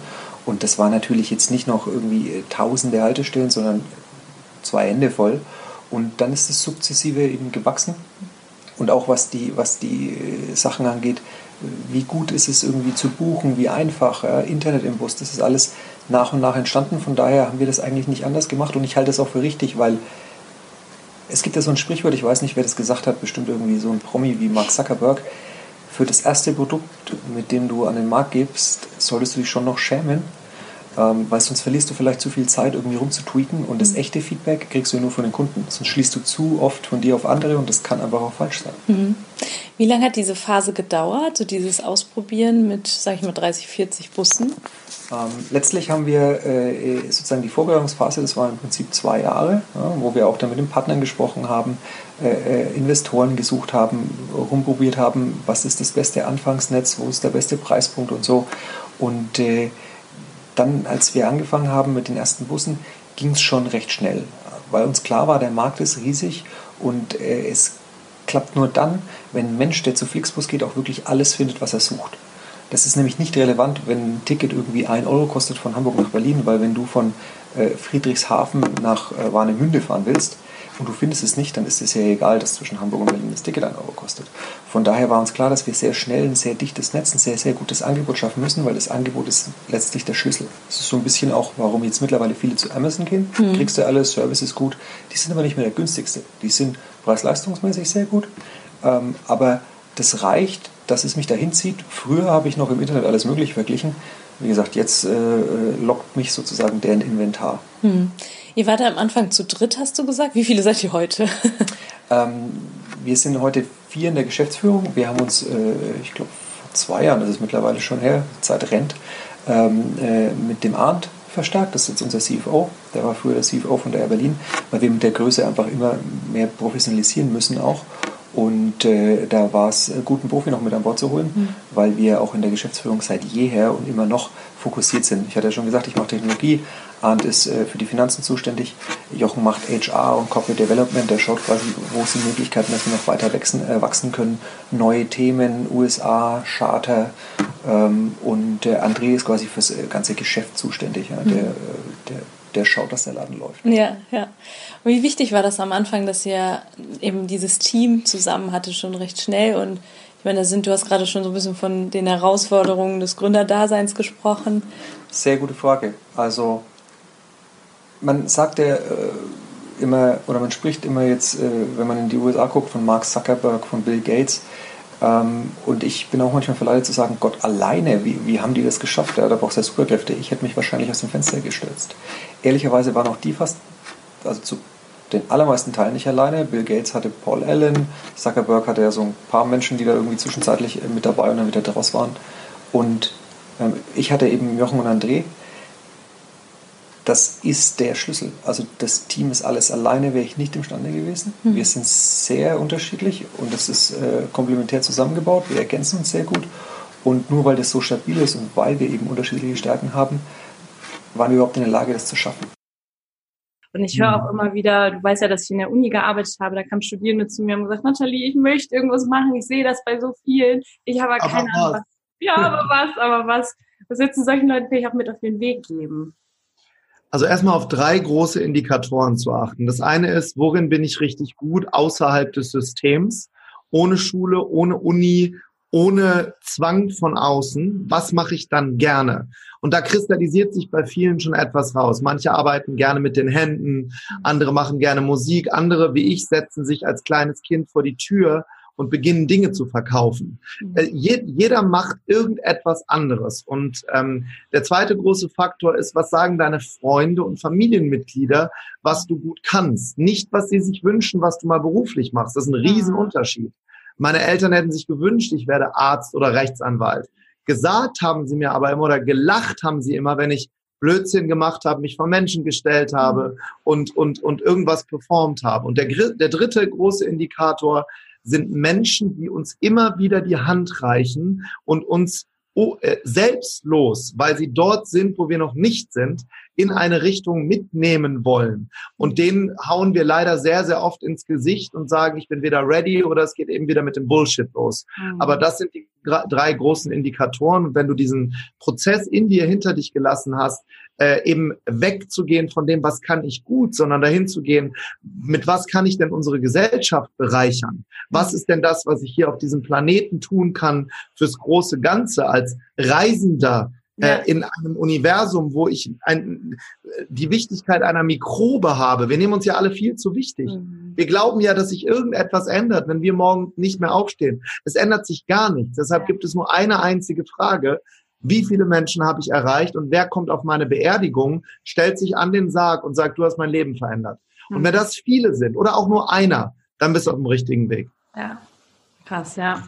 Und das war natürlich jetzt nicht noch irgendwie äh, tausende Haltestellen, sondern zwei Hände voll. Und dann ist es sukzessive eben gewachsen. Und auch was die, was die äh, Sachen angeht, wie gut ist es irgendwie zu buchen, wie einfach, äh, Internet im Bus, das ist alles nach und nach entstanden. Von daher haben wir das eigentlich nicht anders gemacht und ich halte es auch für richtig, weil es gibt ja so ein Sprichwort, ich weiß nicht, wer das gesagt hat, bestimmt irgendwie so ein Promi wie Mark Zuckerberg. Für das erste Produkt, mit dem du an den Markt gibst, solltest du dich schon noch schämen, ähm, weil sonst verlierst du vielleicht zu viel Zeit, irgendwie rumzutweeten und das mhm. echte Feedback kriegst du nur von den Kunden. Sonst schließt du zu oft von dir auf andere und das kann einfach auch falsch sein. Mhm. Wie lange hat diese Phase gedauert, so dieses Ausprobieren mit, sag ich mal, 30, 40 Bussen? Ähm, letztlich haben wir äh, sozusagen die Vorbereitungsphase, das war im Prinzip zwei Jahre, ja, wo wir auch dann mit den Partnern gesprochen haben, äh, äh, Investoren gesucht haben, rumprobiert haben, was ist das beste Anfangsnetz, wo ist der beste Preispunkt und so. Und äh, dann, als wir angefangen haben mit den ersten Bussen, ging es schon recht schnell, weil uns klar war, der Markt ist riesig und äh, es klappt nur dann, wenn ein Mensch, der zu Flixbus geht, auch wirklich alles findet, was er sucht. Das ist nämlich nicht relevant, wenn ein Ticket irgendwie 1 Euro kostet von Hamburg nach Berlin, weil wenn du von äh, Friedrichshafen nach äh, Warnemünde fahren willst und du findest es nicht, dann ist es ja egal, dass zwischen Hamburg und Berlin das Ticket 1 Euro kostet. Von daher war uns klar, dass wir sehr schnell ein sehr dichtes Netz, ein sehr, sehr gutes Angebot schaffen müssen, weil das Angebot ist letztlich der Schlüssel. Das ist so ein bisschen auch, warum jetzt mittlerweile viele zu Amazon gehen. Mhm. Kriegst du alles, Service ist gut. Die sind aber nicht mehr der günstigste. Die sind preis-leistungsmäßig sehr gut. Ähm, aber das reicht, dass es mich dahin zieht. Früher habe ich noch im Internet alles Mögliche verglichen. Wie gesagt, jetzt äh, lockt mich sozusagen deren Inventar. Hm. Ihr wart am Anfang zu dritt, hast du gesagt. Wie viele seid ihr heute? ähm, wir sind heute vier in der Geschäftsführung. Wir haben uns, äh, ich glaube, vor zwei Jahren, das ist mittlerweile schon her, Zeit rennt, ähm, äh, mit dem Arndt verstärkt. Das ist jetzt unser CFO. Der war früher der CFO von der Air Berlin, weil wir mit der Größe einfach immer mehr professionalisieren müssen auch. Und äh, da war es äh, gut, einen Profi noch mit an Bord zu holen, mhm. weil wir auch in der Geschäftsführung seit jeher und immer noch fokussiert sind. Ich hatte ja schon gesagt, ich mache Technologie, Arndt ist äh, für die Finanzen zuständig, Jochen macht HR und Corporate Development, der schaut quasi, wo sind Möglichkeiten, dass wir noch weiter wachsen, äh, wachsen können. Neue Themen, USA, Charter ähm, und der André ist quasi für das äh, ganze Geschäft zuständig. Ja. Der, mhm. der der schaut, dass der Laden läuft. Ja, ja. Und wie wichtig war das am Anfang, dass ihr eben dieses Team zusammen hatte, schon recht schnell und ich meine, da sind, du hast gerade schon so ein bisschen von den Herausforderungen des Gründerdaseins gesprochen. Sehr gute Frage. Also man sagt ja äh, immer, oder man spricht immer jetzt, äh, wenn man in die USA guckt, von Mark Zuckerberg, von Bill Gates. Ähm, und ich bin auch manchmal verleitet zu sagen, Gott alleine, wie, wie haben die das geschafft? Ja, da braucht es ja Superkräfte. Ich hätte mich wahrscheinlich aus dem Fenster gestürzt. Ehrlicherweise waren auch die fast, also zu den allermeisten Teilen nicht alleine. Bill Gates hatte Paul Allen, Zuckerberg hatte ja so ein paar Menschen, die da irgendwie zwischenzeitlich äh, mit dabei und dann wieder draus waren. Und ähm, ich hatte eben Jochen und André. Das ist der Schlüssel. Also das Team ist alles alleine, wäre ich nicht imstande gewesen. Mhm. Wir sind sehr unterschiedlich und das ist äh, komplementär zusammengebaut. Wir ergänzen uns sehr gut. Und nur weil das so stabil ist und weil wir eben unterschiedliche Stärken haben, waren wir überhaupt in der Lage, das zu schaffen. Und ich höre auch immer wieder, du weißt ja, dass ich in der Uni gearbeitet habe, da kamen Studierende zu mir und gesagt, Nathalie, ich möchte irgendwas machen, ich sehe das bei so vielen, ich habe aber keine Ahnung, was. Ja, aber was, aber was. Was würdest du solchen Leuten vielleicht auch mit auf den Weg geben? Also erstmal auf drei große Indikatoren zu achten. Das eine ist, worin bin ich richtig gut außerhalb des Systems, ohne Schule, ohne Uni, ohne Zwang von außen. Was mache ich dann gerne? Und da kristallisiert sich bei vielen schon etwas raus. Manche arbeiten gerne mit den Händen, andere machen gerne Musik, andere wie ich setzen sich als kleines Kind vor die Tür und beginnen Dinge zu verkaufen. Mhm. Äh, jeder macht irgendetwas anderes. Und ähm, der zweite große Faktor ist, was sagen deine Freunde und Familienmitglieder, was du gut kannst. Nicht, was sie sich wünschen, was du mal beruflich machst. Das ist ein Riesenunterschied. Meine Eltern hätten sich gewünscht, ich werde Arzt oder Rechtsanwalt. Gesagt haben sie mir aber immer oder gelacht haben sie immer, wenn ich Blödsinn gemacht habe, mich vor Menschen gestellt habe mhm. und, und, und irgendwas performt habe. Und der, der dritte große Indikator sind Menschen, die uns immer wieder die Hand reichen und uns oh, äh, selbstlos, weil sie dort sind, wo wir noch nicht sind, in eine Richtung mitnehmen wollen. Und denen hauen wir leider sehr, sehr oft ins Gesicht und sagen, ich bin weder ready oder es geht eben wieder mit dem Bullshit los. Mhm. Aber das sind die drei großen Indikatoren. Und wenn du diesen Prozess in dir hinter dich gelassen hast, äh, eben wegzugehen von dem, was kann ich gut, sondern dahin zu gehen, mit was kann ich denn unsere Gesellschaft bereichern? Was ist denn das, was ich hier auf diesem Planeten tun kann fürs große Ganze als Reisender? Äh, ja. in einem Universum, wo ich ein, die Wichtigkeit einer Mikrobe habe. Wir nehmen uns ja alle viel zu wichtig. Mhm. Wir glauben ja, dass sich irgendetwas ändert, wenn wir morgen nicht mehr aufstehen. Es ändert sich gar nichts. Deshalb ja. gibt es nur eine einzige Frage wie viele Menschen habe ich erreicht und wer kommt auf meine Beerdigung, stellt sich an den Sarg und sagt, du hast mein Leben verändert. Und wenn mhm. das viele sind oder auch nur einer, dann bist du auf dem richtigen Weg. Ja, krass, ja.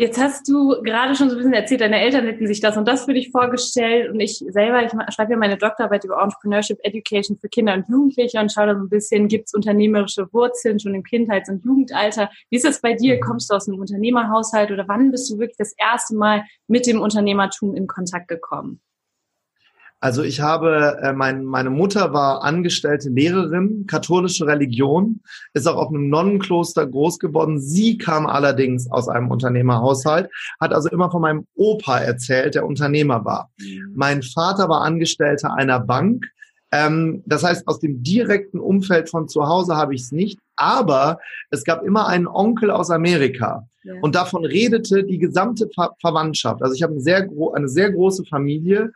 Jetzt hast du gerade schon so ein bisschen erzählt, deine Eltern hätten sich das und das für dich vorgestellt und ich selber, ich schreibe ja meine Doktorarbeit über Entrepreneurship Education für Kinder und Jugendliche und schaue da so ein bisschen, gibt es unternehmerische Wurzeln schon im Kindheits- und Jugendalter? Wie ist es bei dir? Kommst du aus einem Unternehmerhaushalt oder wann bist du wirklich das erste Mal mit dem Unternehmertum in Kontakt gekommen? Also ich habe, äh, mein, meine Mutter war angestellte Lehrerin, katholische Religion, ist auch auf einem Nonnenkloster groß geworden. Sie kam allerdings aus einem Unternehmerhaushalt, hat also immer von meinem Opa erzählt, der Unternehmer war. Mhm. Mein Vater war Angestellter einer Bank. Ähm, das heißt, aus dem direkten Umfeld von zu Hause habe ich es nicht, aber es gab immer einen Onkel aus Amerika. Ja. Und davon redete die gesamte Ver Verwandtschaft. Also ich habe eine sehr, eine sehr große Familie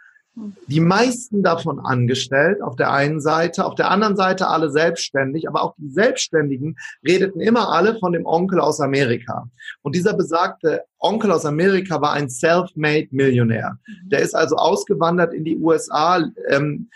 die meisten davon angestellt, auf der einen Seite, auf der anderen Seite alle selbstständig, aber auch die Selbstständigen redeten immer alle von dem Onkel aus Amerika. Und dieser besagte Onkel aus Amerika war ein self-made Millionär. Mhm. Der ist also ausgewandert in die USA, ähm,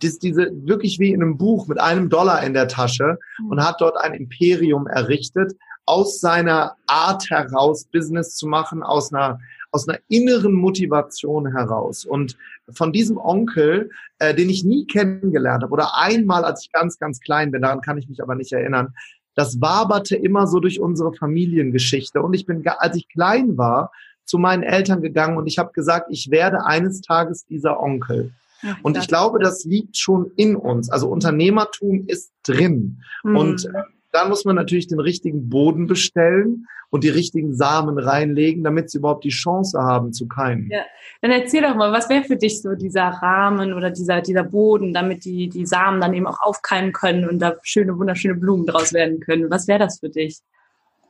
das, diese wirklich wie in einem Buch mit einem Dollar in der Tasche und mhm. hat dort ein Imperium errichtet, aus seiner Art heraus Business zu machen, aus einer aus einer inneren Motivation heraus. Und von diesem Onkel, äh, den ich nie kennengelernt habe, oder einmal, als ich ganz, ganz klein bin, daran kann ich mich aber nicht erinnern, das waberte immer so durch unsere Familiengeschichte. Und ich bin, als ich klein war, zu meinen Eltern gegangen und ich habe gesagt, ich werde eines Tages dieser Onkel. Und ich glaube, das liegt schon in uns. Also Unternehmertum ist drin. Mhm. Und Dann muss man natürlich den richtigen Boden bestellen und die richtigen Samen reinlegen, damit sie überhaupt die Chance haben zu keimen. Ja. Dann erzähl doch mal, was wäre für dich so dieser Rahmen oder dieser, dieser Boden, damit die, die Samen dann eben auch aufkeimen können und da schöne, wunderschöne Blumen draus werden können. Was wäre das für dich?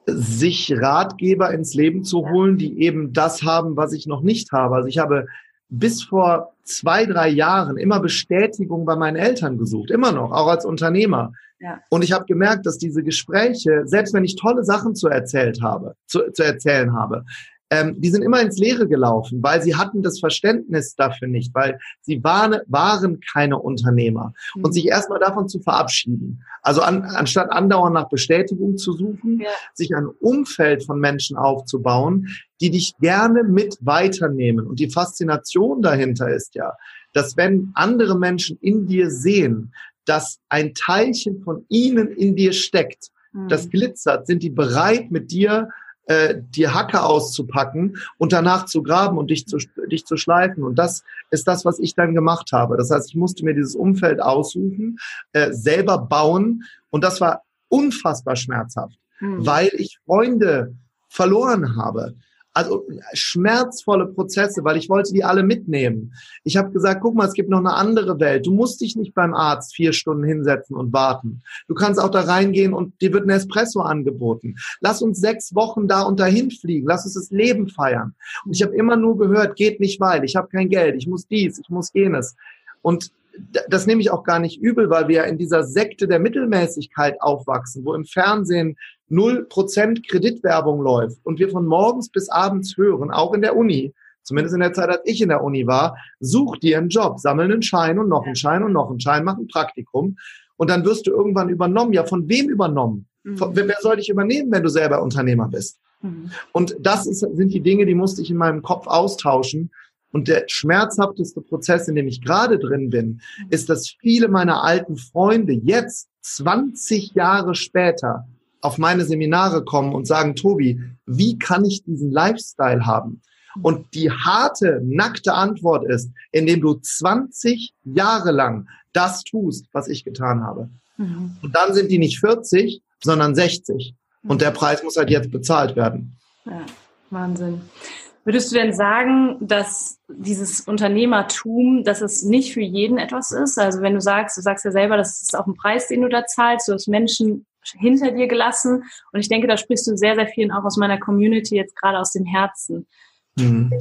Sich Ratgeber ins Leben zu holen, die eben das haben, was ich noch nicht habe. Also ich habe bis vor zwei, drei Jahren immer Bestätigung bei meinen Eltern gesucht, immer noch, auch als Unternehmer. Ja. Und ich habe gemerkt, dass diese Gespräche, selbst wenn ich tolle Sachen zu erzählt habe, zu, zu erzählen habe, ähm, die sind immer ins Leere gelaufen, weil sie hatten das Verständnis dafür nicht, weil sie waren, waren keine Unternehmer. Mhm. Und sich erstmal davon zu verabschieden. Also an, anstatt andauernd nach Bestätigung zu suchen, ja. sich ein Umfeld von Menschen aufzubauen, die dich gerne mit weiternehmen. Und die Faszination dahinter ist ja, dass wenn andere Menschen in dir sehen, dass ein Teilchen von ihnen in dir steckt, mhm. das glitzert, sind die bereit, mit dir äh, die Hacke auszupacken und danach zu graben und dich zu, dich zu schleifen. Und das ist das, was ich dann gemacht habe. Das heißt, ich musste mir dieses Umfeld aussuchen, äh, selber bauen und das war unfassbar schmerzhaft, mhm. weil ich Freunde verloren habe also schmerzvolle Prozesse, weil ich wollte die alle mitnehmen. Ich habe gesagt, guck mal, es gibt noch eine andere Welt. Du musst dich nicht beim Arzt vier Stunden hinsetzen und warten. Du kannst auch da reingehen und dir wird ein Espresso angeboten. Lass uns sechs Wochen da und dahin fliegen. Lass uns das Leben feiern. Und ich habe immer nur gehört, geht nicht weil, ich habe kein Geld, ich muss dies, ich muss jenes. Und das nehme ich auch gar nicht übel, weil wir ja in dieser Sekte der Mittelmäßigkeit aufwachsen, wo im Fernsehen null Prozent Kreditwerbung läuft und wir von morgens bis abends hören, auch in der Uni, zumindest in der Zeit, als ich in der Uni war, such dir einen Job, sammel einen Schein und noch einen Schein und noch einen Schein, mach ein Praktikum und dann wirst du irgendwann übernommen. Ja, von wem übernommen? Mhm. wer, wer soll dich übernehmen, wenn du selber Unternehmer bist? Mhm. Und das ist, sind die Dinge, die musste ich in meinem Kopf austauschen und der schmerzhafteste Prozess, in dem ich gerade drin bin, ist, dass viele meiner alten Freunde jetzt 20 Jahre später auf meine Seminare kommen und sagen, Tobi, wie kann ich diesen Lifestyle haben? Und die harte, nackte Antwort ist, indem du 20 Jahre lang das tust, was ich getan habe. Mhm. Und dann sind die nicht 40, sondern 60. Und der Preis muss halt jetzt bezahlt werden. Ja, Wahnsinn. Würdest du denn sagen, dass dieses Unternehmertum, dass es nicht für jeden etwas ist? Also wenn du sagst, du sagst ja selber, das ist auch ein Preis, den du da zahlst, du hast Menschen hinter dir gelassen. Und ich denke, da sprichst du sehr, sehr vielen auch aus meiner Community jetzt gerade aus dem Herzen. Mhm.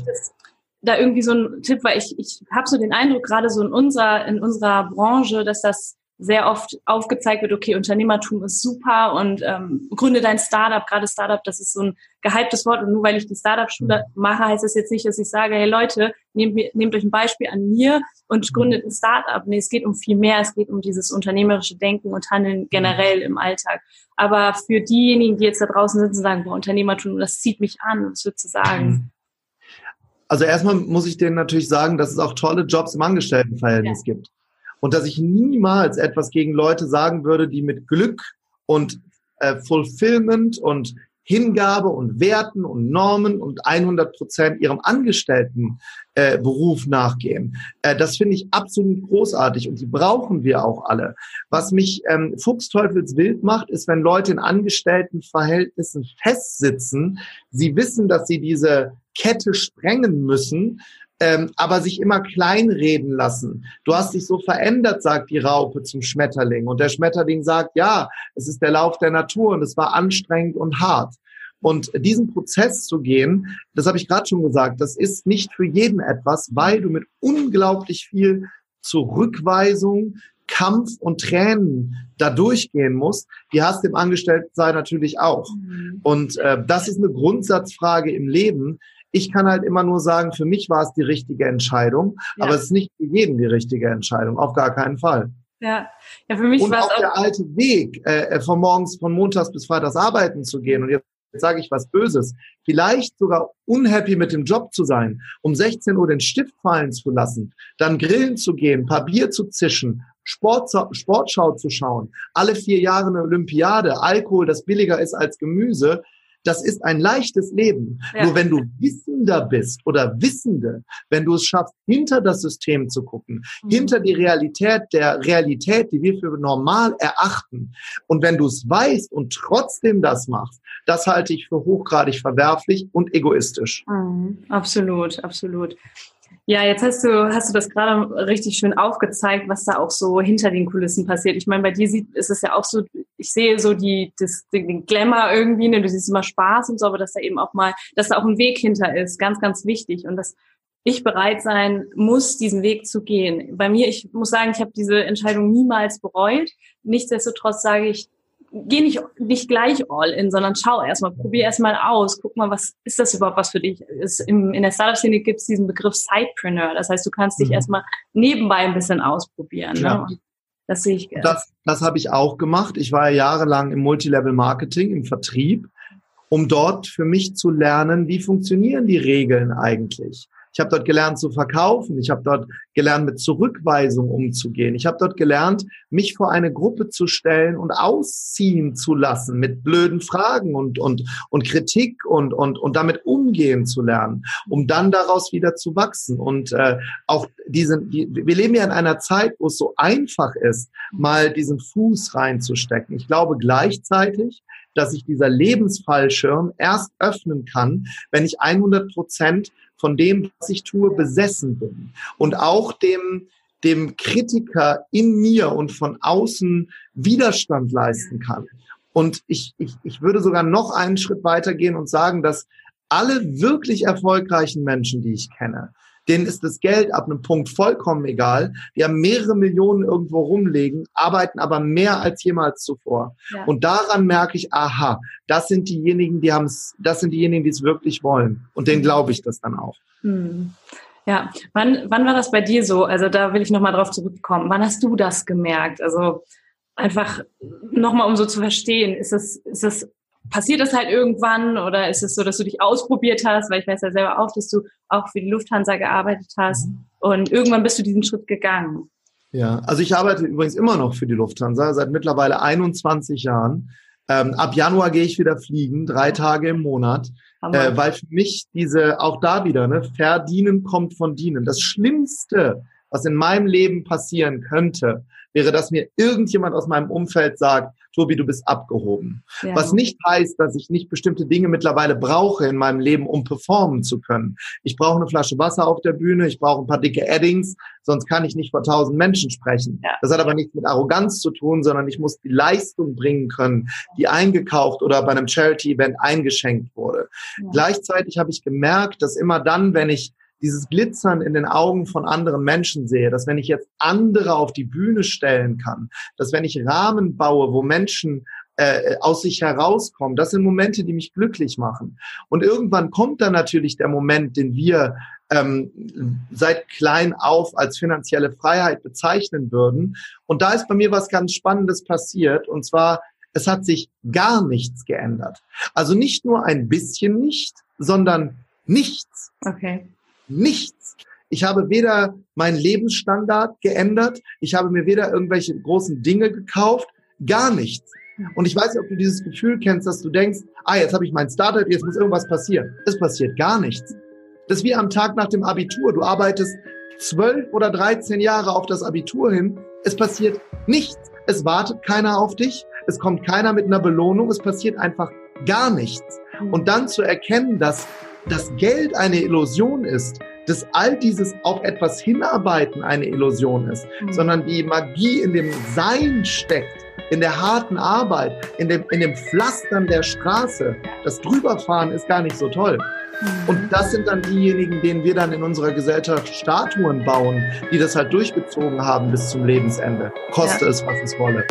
Da irgendwie so ein Tipp, weil ich, ich habe so den Eindruck, gerade so in unserer, in unserer Branche, dass das sehr oft aufgezeigt wird, okay, Unternehmertum ist super und ähm, gründe dein Startup. Gerade Startup, das ist so ein gehyptes Wort. Und nur weil ich die Startup-Schule mhm. mache, heißt das jetzt nicht, dass ich sage, hey Leute, nehmt, nehmt euch ein Beispiel an mir und gründet ein Startup. Nee, es geht um viel mehr. Es geht um dieses unternehmerische Denken und Handeln generell im Alltag. Aber für diejenigen, die jetzt da draußen sitzen und sagen, boah, Unternehmertum, das zieht mich an, was würdest du sagen? Mhm. Also erstmal muss ich denen natürlich sagen, dass es auch tolle Jobs im Angestelltenverhältnis ja. gibt und dass ich niemals etwas gegen Leute sagen würde, die mit Glück und äh, Fulfillment und Hingabe und Werten und Normen und 100 Prozent ihrem Angestelltenberuf äh, nachgehen. Äh, das finde ich absolut großartig und die brauchen wir auch alle. Was mich ähm, fuchsteufelswild macht, ist, wenn Leute in Angestelltenverhältnissen festsitzen. Sie wissen, dass sie diese Kette sprengen müssen, ähm, aber sich immer kleinreden lassen. Du hast dich so verändert, sagt die Raupe zum Schmetterling. Und der Schmetterling sagt, ja, es ist der Lauf der Natur und es war anstrengend und hart. Und diesen Prozess zu gehen, das habe ich gerade schon gesagt, das ist nicht für jeden etwas, weil du mit unglaublich viel Zurückweisung, Kampf und Tränen da durchgehen musst. Die hast du im Angestelltensein natürlich auch. Mhm. Und äh, das ist eine Grundsatzfrage im Leben. Ich kann halt immer nur sagen, für mich war es die richtige Entscheidung, ja. aber es ist nicht für jeden die richtige Entscheidung, auf gar keinen Fall. Ja, ja für mich war es auch der alte Weg, äh, äh, von morgens, von montags bis freitags arbeiten zu gehen und jetzt sage ich was Böses, vielleicht sogar unhappy mit dem Job zu sein, um 16 Uhr den Stift fallen zu lassen, dann grillen zu gehen, paar Bier zu zischen, Sport, Sportschau zu schauen, alle vier Jahre eine Olympiade, Alkohol, das billiger ist als Gemüse, Das ist ein leichtes Leben. Ja. Nur wenn du Wissender bist oder Wissende, wenn du es schaffst, hinter das System zu gucken, Mhm. hinter die Realität der Realität, die wir für normal erachten, und wenn du es weißt und trotzdem das machst, das halte ich für hochgradig verwerflich und egoistisch. Mhm, absolut, absolut. Ja, jetzt hast du, hast du das gerade richtig schön aufgezeigt, was da auch so hinter den Kulissen passiert. Ich meine, bei dir sieht, ist es ja auch so, ich sehe so die, das, den Glamour irgendwie, ne, du siehst immer Spaß und so, aber dass da eben auch mal, dass da auch ein Weg hinter ist, ganz, ganz wichtig. Und dass ich bereit sein muss, diesen Weg zu gehen. Bei mir, ich muss sagen, ich habe diese Entscheidung niemals bereut. Nichtsdestotrotz sage ich, geh nicht, nicht gleich all in, sondern schau erstmal, probier erstmal aus, guck mal, was ist das überhaupt was für dich? Ist im, in der Startup-Szene gibt es diesen Begriff Sidepreneur. Das heißt, du kannst dich Mhm. erstmal nebenbei ein bisschen ausprobieren. Ja. Ne? Das sehe ich. Das, das habe ich auch gemacht. Ich war jahrelang im Multilevel-Marketing, im Vertrieb, um dort für mich zu lernen, wie funktionieren die Regeln eigentlich. Ich habe dort gelernt zu verkaufen. Ich habe dort gelernt, mit Zurückweisung umzugehen. Ich habe dort gelernt, mich vor eine Gruppe zu stellen und ausziehen zu lassen mit blöden Fragen und, und, und Kritik und, und, und damit umgehen zu lernen, um dann daraus wieder zu wachsen. Und äh, auch diese, die, wir leben ja in einer Zeit, wo es so einfach ist, mal diesen Fuß reinzustecken. Ich glaube gleichzeitig, dass sich dieser Lebensfallschirm erst öffnen kann, wenn ich 100 Prozent von dem, was ich tue, besessen bin. Und auch dem, dem Kritiker in mir und von außen Widerstand leisten kann. Und ich, ich, ich würde sogar noch einen Schritt weitergehen und sagen, dass alle wirklich erfolgreichen Menschen, die ich kenne, denen ist das Geld ab einem Punkt vollkommen egal. Die haben mehrere Millionen irgendwo rumlegen, arbeiten aber mehr als jemals zuvor. Ja. Und daran merke ich, aha, das sind diejenigen, die haben es, das sind diejenigen, die es wirklich wollen. Und denen glaube ich das dann auch. Hm. Ja, wann, wann war das bei dir so? Also da will ich nochmal drauf zurückkommen. Wann hast du das gemerkt? Also einfach nochmal, um so zu verstehen, ist es, ist es, passiert das halt irgendwann oder ist es so, dass du dich ausprobiert hast? Weil ich weiß ja selber auch, dass du auch für die Lufthansa gearbeitet hast und irgendwann bist du diesen Schritt gegangen. Ja, also ich arbeite übrigens immer noch für die Lufthansa seit mittlerweile 21 Jahren. Ähm, ab Januar gehe ich wieder fliegen, drei Tage im Monat, äh, weil für mich diese, auch da wieder, ne, verdienen kommt von dienen. Das Schlimmste, was in meinem Leben passieren könnte, wäre, dass mir irgendjemand aus meinem Umfeld sagt, Tobi, du bist abgehoben. Ja. Was nicht heißt, dass ich nicht bestimmte Dinge mittlerweile brauche in meinem Leben, um performen zu können. Ich brauche eine Flasche Wasser auf der Bühne, ich brauche ein paar dicke Addings, sonst kann ich nicht vor tausend Menschen sprechen. Ja. Das hat aber nichts mit Arroganz zu tun, sondern ich muss die Leistung bringen können, die eingekauft oder bei einem Charity-Event eingeschenkt wurde. Ja. Gleichzeitig habe ich gemerkt, dass immer dann, wenn ich dieses Glitzern in den Augen von anderen Menschen sehe, dass wenn ich jetzt andere auf die Bühne stellen kann, dass wenn ich Rahmen baue, wo Menschen äh, aus sich herauskommen, das sind Momente, die mich glücklich machen. Und irgendwann kommt dann natürlich der Moment, den wir ähm, seit klein auf als finanzielle Freiheit bezeichnen würden. Und da ist bei mir was ganz Spannendes passiert. Und zwar, es hat sich gar nichts geändert. Also nicht nur ein bisschen nicht, sondern nichts Okay. Nichts. Ich habe weder meinen Lebensstandard geändert, ich habe mir weder irgendwelche großen Dinge gekauft, gar nichts. Und ich weiß nicht, ob du dieses Gefühl kennst, dass du denkst, ah, jetzt habe ich mein Startup, jetzt muss irgendwas passieren. Es passiert gar nichts. Das ist wie am Tag nach dem Abitur. Du arbeitest zwölf oder 13 Jahre auf das Abitur hin. Es passiert nichts. Es wartet keiner auf dich. Es kommt keiner mit einer Belohnung. Es passiert einfach gar nichts. Und dann zu erkennen, dass das Geld eine Illusion ist, dass all dieses auf etwas hinarbeiten eine Illusion ist, Mhm. sondern die Magie in dem Sein steckt, in der harten Arbeit, in dem, in dem Pflastern der Straße. Das Drüberfahren ist gar nicht so toll. Und das sind dann diejenigen, denen wir dann in unserer Gesellschaft Statuen bauen, die das halt durchgezogen haben bis zum Lebensende. Koste Ja. es, was es wolle.